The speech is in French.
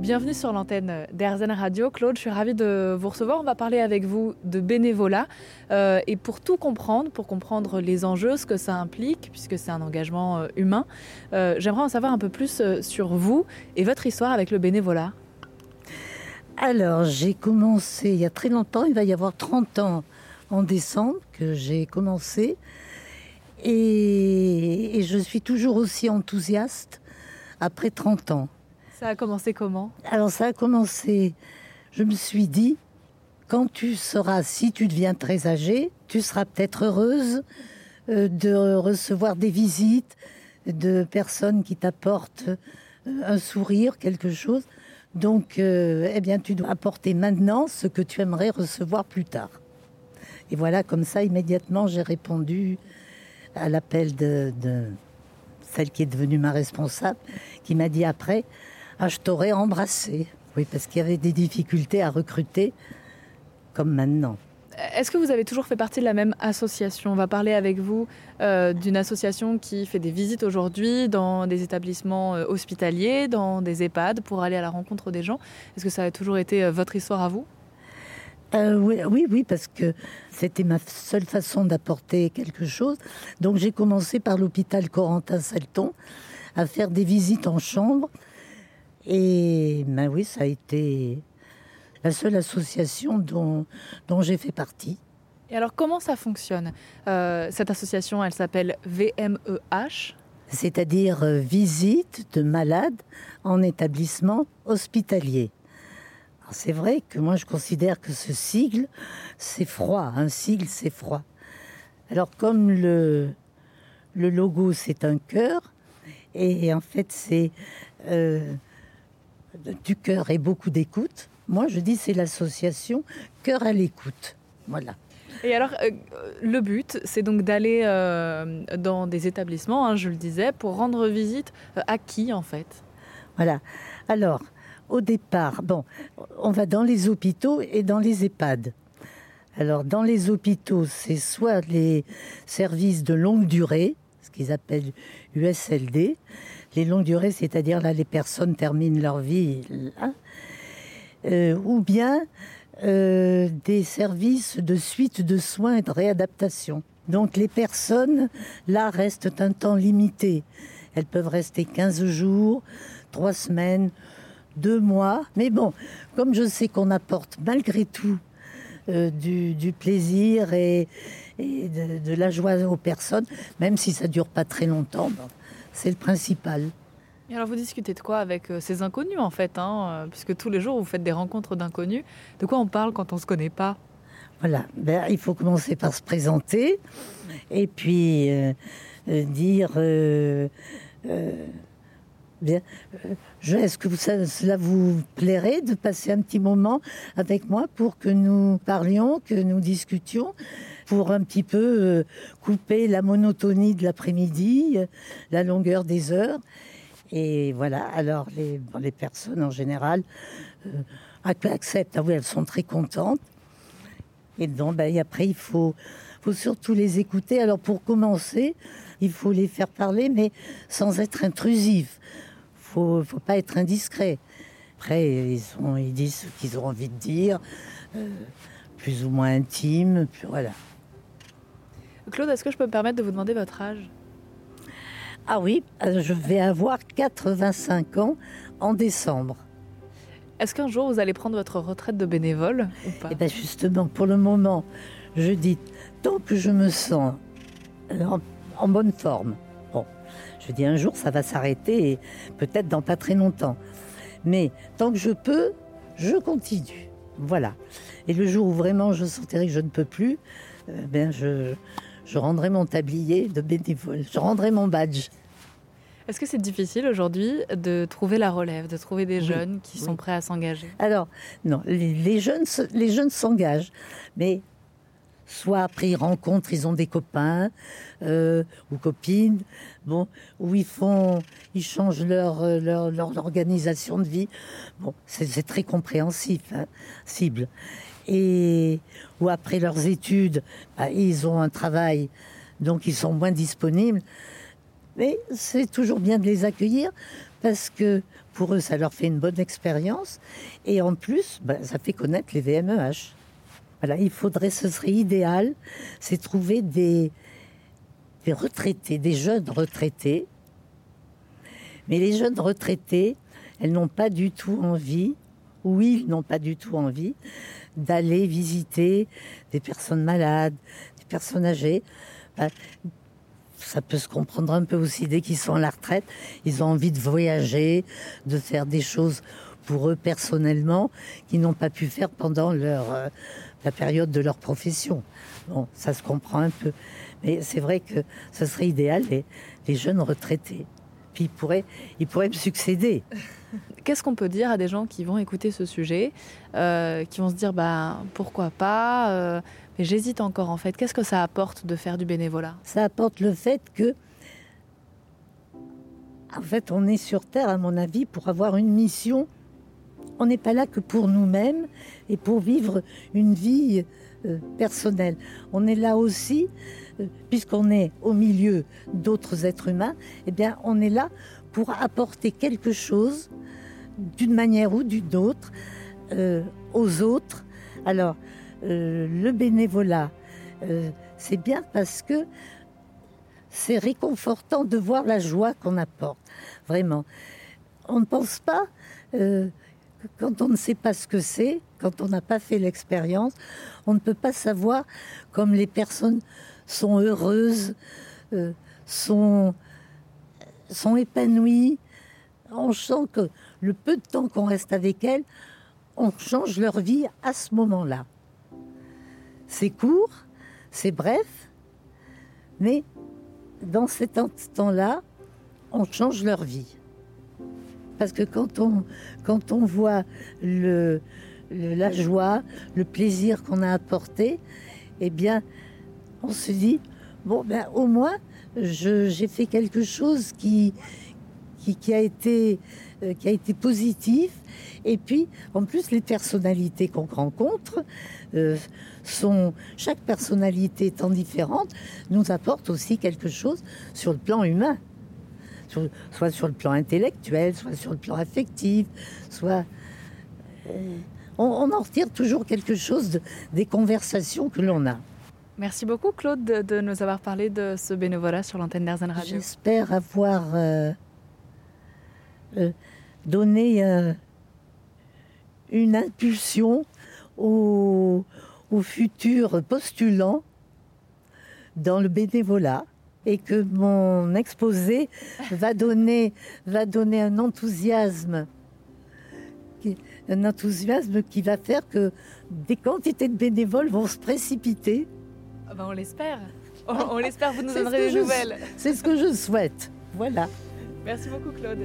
Bienvenue sur l'antenne d'Airzen Radio. Claude, je suis ravie de vous recevoir. On va parler avec vous de bénévolat. Euh, et pour tout comprendre, pour comprendre les enjeux, ce que ça implique, puisque c'est un engagement euh, humain, euh, j'aimerais en savoir un peu plus sur vous et votre histoire avec le bénévolat. Alors, j'ai commencé il y a très longtemps, il va y avoir 30 ans en décembre que j'ai commencé. Et je suis toujours aussi enthousiaste après 30 ans. Ça a commencé comment Alors ça a commencé, je me suis dit, quand tu seras, si tu deviens très âgé, tu seras peut-être heureuse euh, de recevoir des visites de personnes qui t'apportent euh, un sourire, quelque chose. Donc, euh, eh bien, tu dois apporter maintenant ce que tu aimerais recevoir plus tard. Et voilà, comme ça, immédiatement, j'ai répondu à l'appel de celle qui est devenue ma responsable, qui m'a dit après, ah, je t'aurais embrassé. Oui, parce qu'il y avait des difficultés à recruter, comme maintenant. Est-ce que vous avez toujours fait partie de la même association? On va parler avec vous euh, d'une association qui fait des visites aujourd'hui dans des établissements euh, hospitaliers, dans des EHPAD, pour aller à la rencontre des gens. Est-ce que ça a toujours été euh, votre histoire à vous? Euh, oui, oui, oui, parce que c'était ma seule façon d'apporter quelque chose. Donc j'ai commencé par l'hôpital Corentin-Salton à faire des visites en chambre. Et ben oui, ça a été la seule association dont, dont j'ai fait partie. Et alors comment ça fonctionne euh, Cette association, elle s'appelle VMEH. C'est-à-dire euh, visite de malades en établissement hospitalier. C'est vrai que moi je considère que ce sigle, c'est froid, un sigle c'est froid. Alors comme le, le logo c'est un cœur, et en fait c'est euh, du cœur et beaucoup d'écoute, moi je dis c'est l'association cœur à l'écoute. Voilà. Et alors, euh, le but, c'est donc d'aller euh, dans des établissements, hein, je le disais, pour rendre visite euh, à qui en fait? Voilà. Alors, au départ, bon, on va dans les hôpitaux et dans les EHPAD. Alors, dans les hôpitaux, c'est soit les services de longue durée, ce qu'ils appellent USLD. Les longues durées, c'est-à-dire là, les personnes terminent leur vie là. Euh, ou bien euh, des services de suite de soins et de réadaptation. Donc les personnes, là, restent un temps limité. Elles peuvent rester 15 jours, 3 semaines, 2 mois. Mais bon, comme je sais qu'on apporte malgré tout du, du plaisir et, et de, de la joie aux personnes, même si ça dure pas très longtemps, bon, c'est le principal. Et alors, vous discutez de quoi avec euh, ces inconnus en fait hein, euh, Puisque tous les jours, vous faites des rencontres d'inconnus. De quoi on parle quand on se connaît pas? Voilà, ben, il faut commencer par se présenter et puis euh, euh, dire euh, euh, euh, est-ce que cela vous plairait de passer un petit moment avec moi pour que nous parlions, que nous discutions, pour un petit peu euh, couper la monotonie de l'après-midi, euh, la longueur des heures? Et voilà, alors les, personnes en général ac- acceptent, ah oui, elles sont très contentes. Et donc, ben, après, il faut, faut surtout les écouter. Alors, pour commencer, il faut les faire parler, mais sans être intrusif. Faut, faut pas être indiscret. Après, ils, sont, ils disent ce qu'ils ont envie de dire, euh, plus ou moins intime. Puis voilà. Claude, est-ce que je peux me permettre de vous demander votre âge? Ah oui, euh, je vais avoir 85 ans en décembre. Est-ce qu'un jour, vous allez prendre votre retraite de bénévole ou pas? Et bien justement, pour le moment, je dis, tant que je me sens en, en bonne forme, je dis un jour, ça va s'arrêter, et peut-être dans pas très longtemps. Mais tant que je peux, je continue. Voilà. Et le jour où vraiment je sentirai que je ne peux plus, euh, ben je, je rendrai mon tablier de bénévole, je rendrai mon badge. Est-ce que c'est difficile aujourd'hui de trouver la relève, de trouver des Oui, jeunes qui oui. sont prêts à s'engager? Alors, non, les, les jeunes, les jeunes s'engagent, mais soit après ils rencontrent, ils ont des copains euh, ou copines, bon, où ils font, ils changent leur euh, leur, leur organisation de vie. Bon, c'est très compréhensif, hein, cible. Et ou après leurs études, bah, ils ont un travail, donc ils sont moins disponibles. Mais c'est toujours bien de les accueillir parce que pour eux, ça leur fait une bonne expérience. Et en plus, ben, ça fait connaître les VMEH. Voilà, il faudrait, ce serait idéal, c'est trouver des, des retraités, des jeunes retraités. Mais les jeunes retraités, elles n'ont pas du tout envie, ou ils n'ont pas du tout envie, d'aller visiter des personnes malades, des personnes âgées. Ben, ça peut se comprendre un peu aussi dès qu'ils sont à la retraite. Ils ont envie de voyager, de faire des choses pour eux personnellement qu'ils n'ont pas pu faire pendant leur, euh, la période de leur profession. Bon, ça se comprend un peu. Mais c'est vrai que ce serait idéal, les, les jeunes retraités. Puis ils pourraient, ils pourraient me succéder. Qu'est-ce qu'on peut dire à des gens qui vont écouter ce sujet, euh, qui vont se dire bah, pourquoi pas euh, Mais j'hésite encore en fait. Qu'est-ce que ça apporte de faire du bénévolat? Ça apporte le fait que, en fait, on est sur Terre, à mon avis, pour avoir une mission. On n'est pas là que pour nous-mêmes et pour vivre une vie euh, personnelle. On est là aussi, euh, puisqu'on est au milieu d'autres êtres humains, eh bien, on est là pour apporter quelque chose d'une manière ou d'une autre euh, aux autres. Alors, le bénévolat, c'est bien parce que c'est réconfortant de voir la joie qu'on apporte, vraiment. On ne pense pas, quand on ne sait pas ce que c'est, quand on n'a pas fait l'expérience, on ne peut pas savoir comme les personnes sont heureuses, euh, sont, sont épanouies. On sent que le peu de temps qu'on reste avec elles, on change leur vie à ce moment-là. C'est court, c'est bref, mais dans cet instant-là, on change leur vie. Parce que quand on, quand on voit le, la joie, le plaisir qu'on a apporté, eh bien, on se dit, bon, ben, au moins, j'ai fait quelque chose qui, qui, qui a été, euh, qui a été positif. Et puis, en plus, les personnalités qu'on rencontre, euh, sont, chaque personnalité étant différente, nous apporte aussi quelque chose sur le plan humain. Sur- soit sur le plan intellectuel, soit sur le plan affectif, soit... euh, on, on en retire toujours quelque chose de- des conversations que l'on a. Merci beaucoup Claude de, de nous avoir parlé de ce bénévolat sur l'antenne d'Airzen Radio. J'espère avoir euh, euh, donné une impulsion aux, aux futurs postulants dans le bénévolat et que mon exposé va donner, va donner un enthousiasme qui- un enthousiasme qui va faire que des quantités de bénévoles vont se précipiter. Ah bah, on l'espère. On, on l'espère, vous nous donnerez des nouvelles. C'est ce que je souhaite. Voilà. Merci beaucoup Claude.